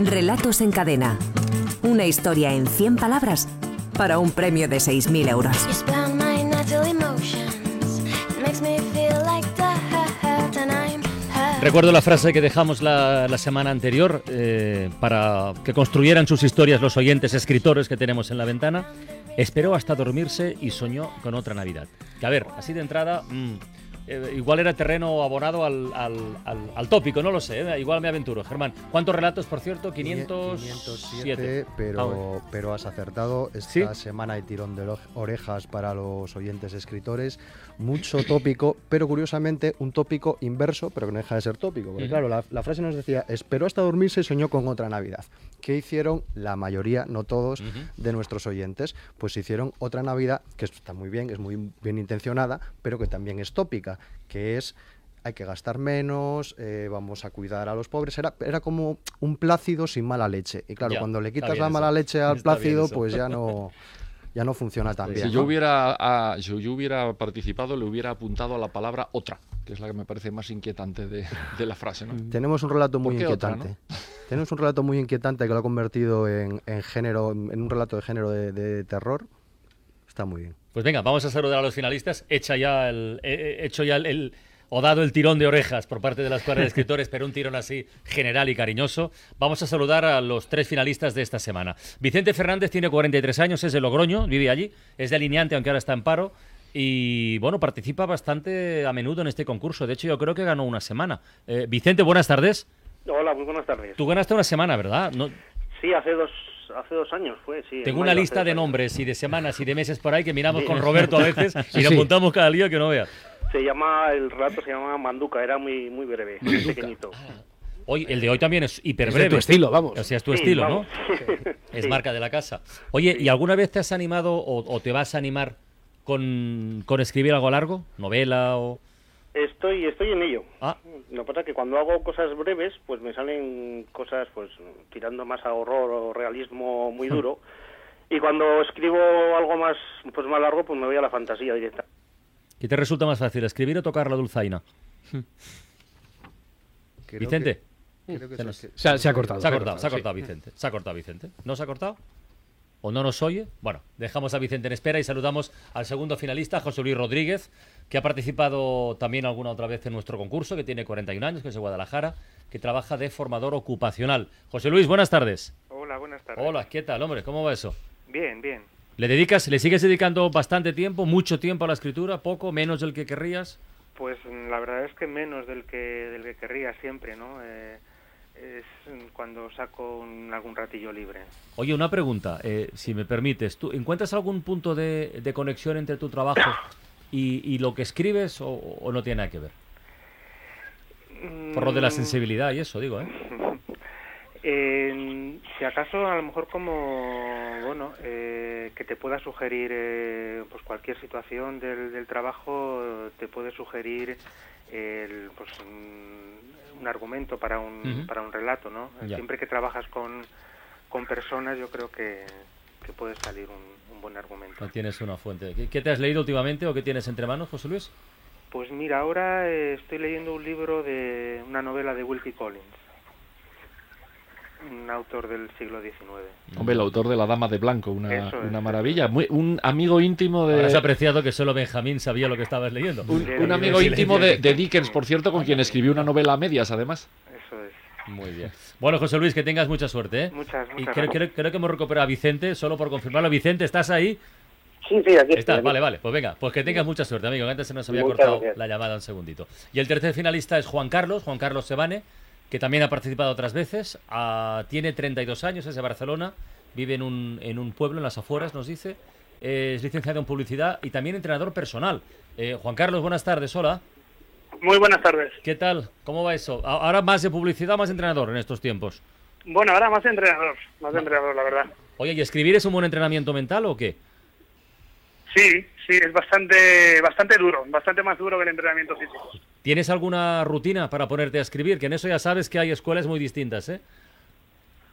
Relatos en cadena. Una historia en 100 palabras para un premio de 6.000 euros. Recuerdo la frase que dejamos la, la semana anterior eh, para que construyeran sus historias los oyentes escritores que tenemos en la ventana. Esperó hasta dormirse y soñó con otra Navidad. Que a ver, así de entrada, mm, eh, igual era terreno abonado al, al, al, al tópico, no lo sé, eh, igual me aventuro. Germán, ¿cuántos relatos, por cierto? 507. pero, pero has acertado. Esta semana hay tirón de orejas para los oyentes escritores. Mucho tópico, pero curiosamente un tópico inverso, pero que no deja de ser tópico. Porque claro, la, la frase nos decía, esperó hasta dormirse y soñó con otra Navidad. ¿Qué hicieron la mayoría, no todos, de nuestros oyentes? Pues hicieron otra Navidad, que está muy bien, es muy bien intencionada, pero que también es tópica, que es hay que gastar menos, eh, vamos a cuidar a los pobres. Era, era como un plácido sin mala leche. Y claro, Ya, cuando le quitas la eso. mala leche al Está plácido, pues ya no, ya no funciona tan bien. Si yo hubiera, ah, si yo hubiera participado, le hubiera apuntado a la palabra otra, que es la que me parece más inquietante de, de la frase. ¿no? Tenemos un relato muy ¿Por qué otra, inquietante. Tenemos un relato muy inquietante que lo ha convertido en, en género, en un relato de género de, de terror. Está muy bien. Pues venga, vamos a saludar a los finalistas. Hecha ya el, eh, eh, hecho ya el, el- o dado el tirón de orejas por parte de la escuadra de escritores, pero un tirón así general y cariñoso. Vamos a saludar a los tres finalistas de esta semana. Vicente Fernández tiene 43 años, es de Logroño, vive allí, es delineante, aunque ahora está en paro. Y bueno, participa bastante a menudo en este concurso. De hecho, yo creo que ganó una semana. Eh, Vicente, buenas tardes. Hola, muy buenas tardes. Tú ganaste una semana, ¿verdad? No, Sí, hace dos, hace dos años fue, sí. en tengo una lista de nombres y de semanas y de meses por ahí que miramos Sí. con Roberto a veces y le apuntamos cada día que no veas. Se llama, el relato se llama Manduca, era muy, muy breve, muy pequeñito. Hoy, el de hoy también es hiper Es de breve. tu estilo, vamos. O sea, es tu Sí, estilo, vamos. ¿no? Es Sí. marca de la casa. Oye, ¿y alguna vez te has animado o, o te vas a animar con, con escribir algo largo? ¿Novela o...? Estoy, estoy en ello. Ah, Lo que pasa es que cuando hago cosas breves, pues me salen cosas, pues, tirando más a horror o realismo muy duro. Y cuando escribo algo más, pues más largo, pues me voy a la fantasía directa. ¿qué te resulta más fácil, escribir o tocar la dulzaina? Creo Vicente. que- creo que Se nos- ha, se ha cortado. Se ha cortado, se ha sí. cortado Vicente. Se ha cortado Vicente. ¿No se ha cortado? ¿O no nos oye? Bueno, dejamos a Vicente en espera y saludamos al segundo finalista, José Luis Rodríguez, que ha participado también alguna otra vez en nuestro concurso, que tiene 41 años, que es de Guadalajara, que trabaja de formador ocupacional. José Luis, buenas tardes. Hola, buenas tardes. Hola, ¿qué tal, hombre? ¿Cómo va eso? Bien, bien. ¿Le dedicas, le sigues dedicando bastante tiempo, mucho tiempo a la escritura, poco, menos del que querrías? Pues mm, la verdad es que menos del que del que querría siempre, ¿no? Eh, es cuando saco un- algún ratillo libre. Oye, una pregunta, eh, si me permites. ¿Tú encuentras algún punto de, de conexión entre tu trabajo y, y lo que escribes o, o no tiene nada que ver? Por lo de la Mm, sensibilidad y eso, digo, ¿eh? eh, si acaso a lo mejor como bueno eh, que te pueda sugerir eh, pues cualquier situación del, del trabajo te puede sugerir el, pues un, un argumento para un para un relato no Ya. siempre que trabajas con con personas yo creo que, que puede salir un, un buen argumento tienes una fuente. ¿Qué, qué te has leído últimamente o qué tienes entre manos, José Luis? Pues mira, ahora eh, estoy leyendo un libro de una novela de Wilkie Collins, un autor del siglo XIX. Hombre, el autor de La Dama de Blanco, una, es, una maravilla. Muy- un amigo íntimo de. Has apreciado que solo Benjamín sabía lo que estabas leyendo. Un, De- un de- amigo de- íntimo de, de Dickens, por cierto, con quien escribió una novela a medias, además. Eso es. Muy bien. Bueno, José Luis, que tengas mucha suerte, ¿eh? Muchas, Y muchas creo, gracias. creo- creo que hemos recuperado a Vicente, solo por confirmarlo. Vicente, ¿estás ahí? Sí, sí, aquí Estás, vale, vale. Pues venga, pues que tengas mucha suerte, amigo. que Antes se nos había Muchas cortado gracias. la llamada un segundito. Y el tercer finalista es Juan Carlos, Juan Carlos Sebane, que también ha participado otras veces. Ah, tiene 32 años, es de Barcelona, vive en un, en un pueblo, en las afueras, nos dice. Es licenciado en publicidad y también entrenador personal. Eh, Juan Carlos, buenas tardes, hola. Muy buenas tardes. ¿Qué tal? ¿Cómo va eso? Ahora más de publicidad, más entrenador en estos tiempos. Bueno, ahora más entrenador, más entrenador, la verdad. Oye, ¿y escribir es un buen entrenamiento mental o qué? Sí, sí, es bastante, bastante duro, bastante más duro que el entrenamiento físico. ¿Tienes alguna rutina para ponerte a escribir? Que en eso ya sabes que hay escuelas muy distintas, ¿eh?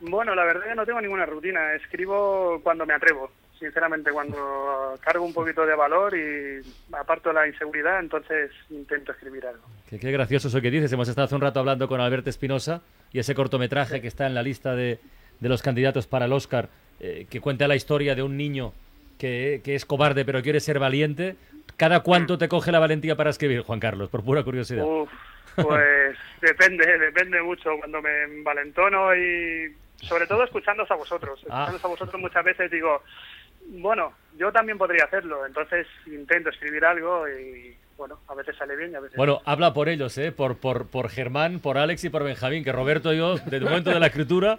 Bueno, la verdad que no tengo ninguna rutina, escribo cuando me atrevo. sinceramente, cuando cargo un poquito de valor y aparto la inseguridad, entonces intento escribir algo. Qué, qué gracioso eso que dices. Hemos estado hace un rato hablando con Alberto Espinosa y ese cortometraje que está en la lista de, de los candidatos para el Oscar, eh, que cuenta la historia de un niño que, que es cobarde pero quiere ser valiente. ¿Cada cuánto te coge la valentía para escribir, Juan Carlos? Por pura curiosidad. Uf, pues depende, depende mucho. Cuando me envalentono y sobre todo escuchándoos a vosotros. Ah. Escuchándoos a vosotros muchas veces digo, bueno, yo también podría hacerlo. Entonces intento escribir algo y bueno, a veces sale bien y a veces Bueno, habla por ellos, ¿eh? Por, por, por Germán, por Alex y por Benjamín, que Roberto y yo, desde el momento de la escritura,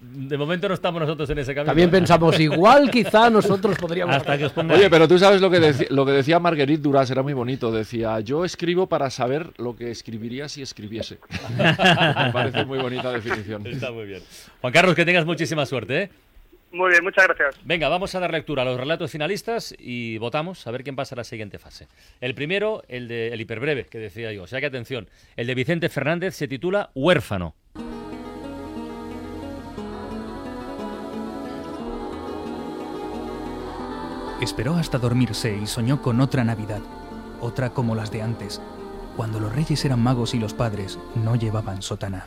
de momento no estamos nosotros en ese camino. También pensamos igual, quizá nosotros podríamos. Hasta que os ponga... Oye, pero tú sabes lo que, deci- lo que decía Marguerite Duras, era muy bonito. Decía, yo escribo para saber lo que escribiría si escribiese. Me parece muy bonita definición. Está muy bien. Juan Carlos, que tengas muchísima suerte, ¿eh? Muy bien, muchas gracias. Venga, vamos a dar lectura a los relatos finalistas y votamos a ver quién pasa a la siguiente fase. El primero, el de el hiperbreve, que decía yo. O sea que atención, el de Vicente Fernández se titula Huérfano. Esperó hasta dormirse y soñó con otra Navidad, otra como las de antes, cuando los reyes eran magos y los padres no llevaban sotana.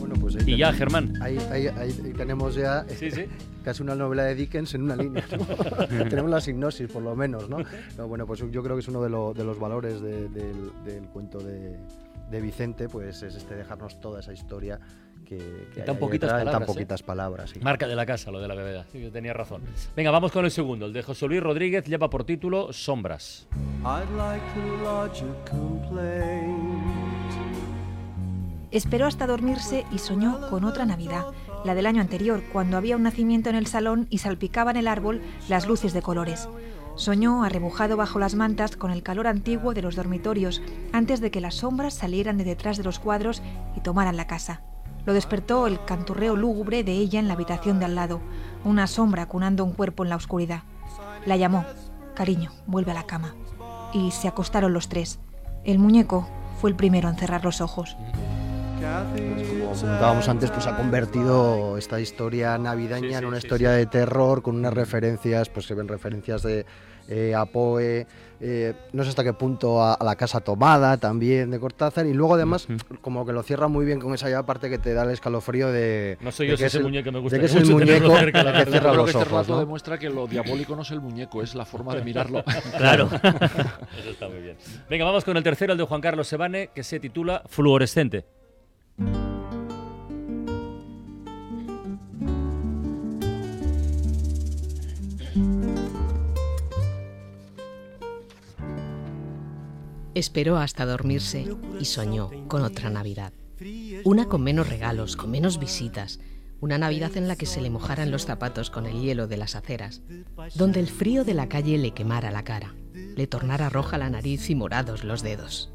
Bueno, pues ahí Y ya, Germán. Ahí, ahí- ahí tenemos ya eh, Sí, sí. casi una novela de Dickens en una línea. ¿no? tenemos la hipnosis, por lo menos, ¿no? No, Bueno, pues yo creo que es uno de, lo- de los valores de- del, del cuento de, de Vicente, pues es este dejarnos toda esa historia que, tan ahí poquitas detrás, en palabras, tan ¿eh? poquitas palabras. sí. Marca de la casa, lo de la bebeda. Sí, yo tenía razón. Venga, vamos con el segundo. El de José Luis Rodríguez lleva por título Sombras. Esperó hasta dormirse y soñó con otra Navidad, la del año anterior, cuando había un nacimiento en el salón y salpicaban el árbol las luces de colores. Soñó arrebujado bajo las mantas con el calor antiguo de los dormitorios, antes de que las sombras salieran de detrás de los cuadros y tomaran la casa. Lo despertó el canturreo lúgubre de ella en la habitación de al lado, una sombra cunando un cuerpo en la oscuridad. La llamó, cariño, vuelve a la cama. Y se acostaron los tres. El muñeco fue el primero en cerrar los ojos. Como comentábamos antes, pues ha convertido esta historia navideña Sí, en una sí, historia de terror con unas referencias, pues se ven referencias de eh, a Poe, eh, no sé hasta qué punto a, a la casa tomada también de Cortázar y luego además como que lo cierra muy bien con esa ya parte que te da el escalofrío de No soy de yo que ese es el- muñeco, me de gustaría que es el muñeco cerca, la que cierra Yo creo los que este ojos, relato ¿no? demuestra que lo diabólico no es el muñeco, es la forma de mirarlo. Claro. Eso está muy bien. Venga, vamos con el tercero, el de Juan Carlos Sebane, que se titula Fluorescente. Esperó hasta dormirse y soñó con otra Navidad. Una con menos regalos, con menos visitas. Una Navidad en la que se le mojaran los zapatos con el hielo de las aceras. Donde el frío de la calle le quemara la cara. Le tornara roja la nariz y morados los dedos.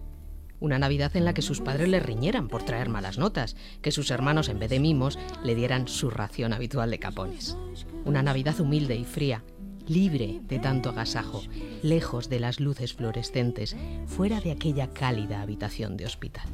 Una Navidad en la que sus padres le riñeran por traer malas notas, que sus hermanos en vez de mimos le dieran su ración habitual de capones. Una Navidad humilde y fría, libre de tanto agasajo, lejos de las luces fluorescentes, fuera de aquella cálida habitación de hospital.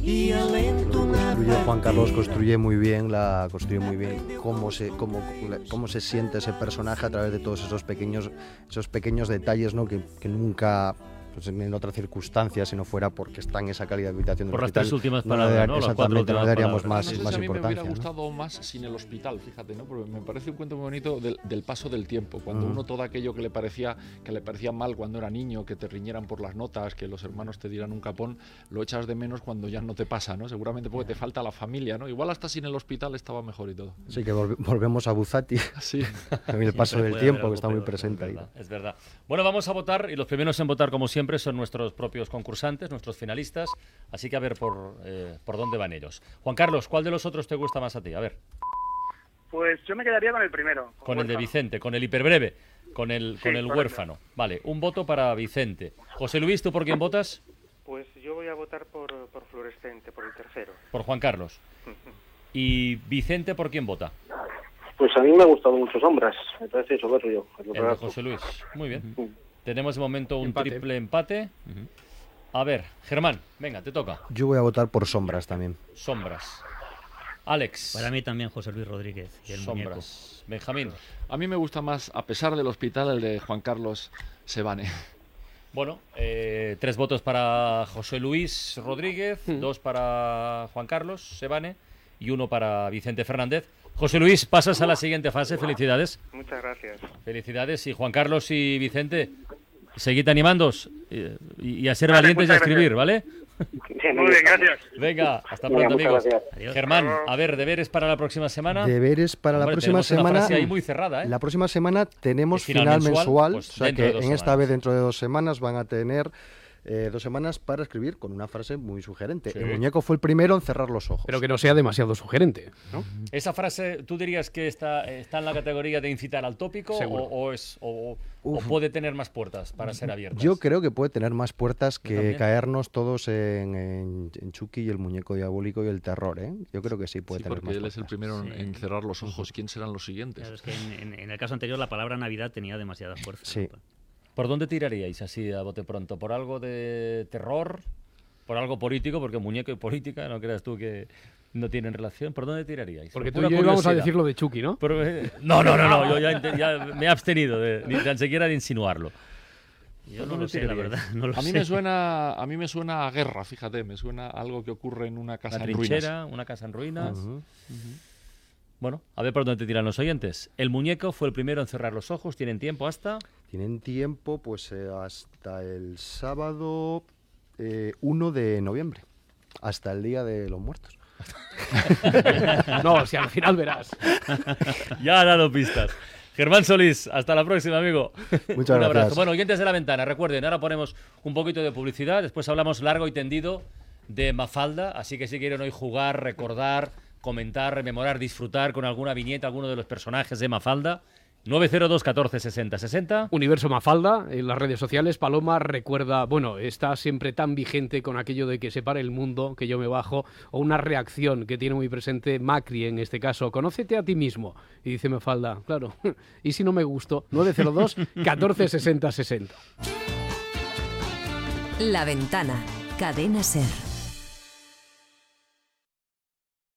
construye Juan Carlos construye muy bien la construye muy bien cómo se cómo, cómo se siente ese personaje a través de todos esos pequeños esos pequeños detalles ¿no? que, que nunca pues, en otra circunstancia si no fuera porque está en esa calidad de habitación del Por las hospital, tres últimas no palabras, ¿no? Las cuatro exactamente no le daríamos palabras. más, Ese más a mí me importancia hubiera ¿no? gustado más sin el hospital, fíjate, ¿no? Porque me parece un cuento muy bonito del, del paso del tiempo. Cuando Ujú. uno todo aquello que le parecía que le parecía mal cuando era niño, que te riñeran por las notas, que los hermanos te dieran un capón, lo echas de menos cuando ya no te pasa, ¿no? Seguramente porque te falta la familia, ¿no? Igual hasta sin el hospital estaba mejor y todo. sí que volve- volvemos a Buzati Sí. también el paso Siempre del tiempo que está muy presente es ahí verdad, es verdad. Bueno, vamos a votar y los primeros en votar, como siempre, son nuestros propios concursantes, nuestros finalistas. Así que a ver por, eh, por dónde van ellos. Juan Carlos, ¿cuál de los otros te gusta más a ti? A ver, Pues yo me quedaría con el primero. con el de. Vicente, con el hiperbreve, con el, Sí, con el huérfano. Vale, un voto para Vicente. José Luis, ¿tú por quién votas? Pues yo voy a votar por, por Fluorescente, por el tercero. Por Juan Carlos. ¿Y Vicente por quién vota? Pues a mí me ha gustado mucho Sombras, me parece soberbio. el El de. José Luis. Muy bien. Mm. Tenemos de momento un Empate. triple empate. A ver, Germán, venga, te toca. yo voy a votar por sombras también Sombras. Alex. Para mí también José Luis Rodríguez y el muñeco. Sombras. Benjamín. A mí me gusta más, a pesar del hospital, el de Juan Carlos Sebane. Bueno, eh, tres votos para José Luis Rodríguez, dos para Juan Carlos Sebane y uno para Vicente Fernández. José Luis, pasas a la siguiente fase. Felicidades. Muchas gracias. Felicidades. Y Juan Carlos y Vicente, seguid animándos eh, y, y a ser Vale, valientes y a escribir, ¿vale? Muy bien, gracias. Venga, hasta Venga, pronto, muchas amigos. gracias. Germán, a ver, deberes para la próxima semana. Deberes para la Hombre, próxima tenemos una semana. frase ahí muy cerrada, ¿eh? La próxima semana tenemos ¿Es final final, mensual? mensual, Pues o sea que en esta semanas. vez dentro de dos semanas van a tener eh, dos semanas para escribir con una frase muy sugerente. Sí. El muñeco fue el primero en cerrar los ojos. Pero que no sea demasiado sugerente, ¿no? ¿Esa frase tú dirías que está, está en la categoría de incitar al tópico o, es, o, o puede tener más puertas para ser abiertas? Yo creo que puede tener más puertas que también. caernos todos en, en, en Chucky y el muñeco diabólico y el terror. ¿eh? Yo creo que sí puede Sí, tener porque más él es el primero en- en cerrar los ojos. ¿Quién serán los siguientes? Claro, es que en, en- en el caso anterior la palabra Navidad tenía demasiada fuerza. Sí. ¿Por dónde tiraríais así a bote pronto? ¿Por algo de terror? ¿Por algo político? Porque muñeco y política, no creas tú que no tienen relación. ¿Por dónde tiraríais? Porque tú y yo íbamos a decir lo de Chucky, ¿no? Pero, eh, no, no, no, no, yo ya, ya me he abstenido de, ni tan siquiera de insinuarlo. Yo ¿Por no lo sé, la verdad. No lo a mí sé. me suena a mí me suena a guerra, fíjate, me suena a algo que ocurre en una casa Una en ruinas. trinchera, una casa en ruinas. Ujú. Bueno, a ver por dónde te tiran los oyentes. El muñeco fue el primero en cerrar los ojos. Tienen tiempo hasta. Tienen tiempo pues eh, hasta el sábado eh, 1 de noviembre, hasta el Día de los Muertos. no, si al final verás. ya ha dado pistas. Germán Solís, hasta la próxima, amigo. Muchas Un abrazo. gracias. Bueno, oyentes de la ventana, recuerden, ahora ponemos un poquito de publicidad, después hablamos largo y tendido de Mafalda, así que si quieren hoy jugar, recordar, comentar, rememorar, disfrutar con alguna viñeta, alguno de los personajes de Mafalda, 902 14 60 60. Universo Mafalda, en las redes sociales, Paloma recuerda, bueno, está siempre tan vigente con aquello de que se pare el mundo, que yo me bajo, o una reacción que tiene muy presente Macri en este caso, conócete a ti mismo. Y dice Mafalda, claro, y si no me gusto, 902 14 60 60. La ventana. Cadena Ser.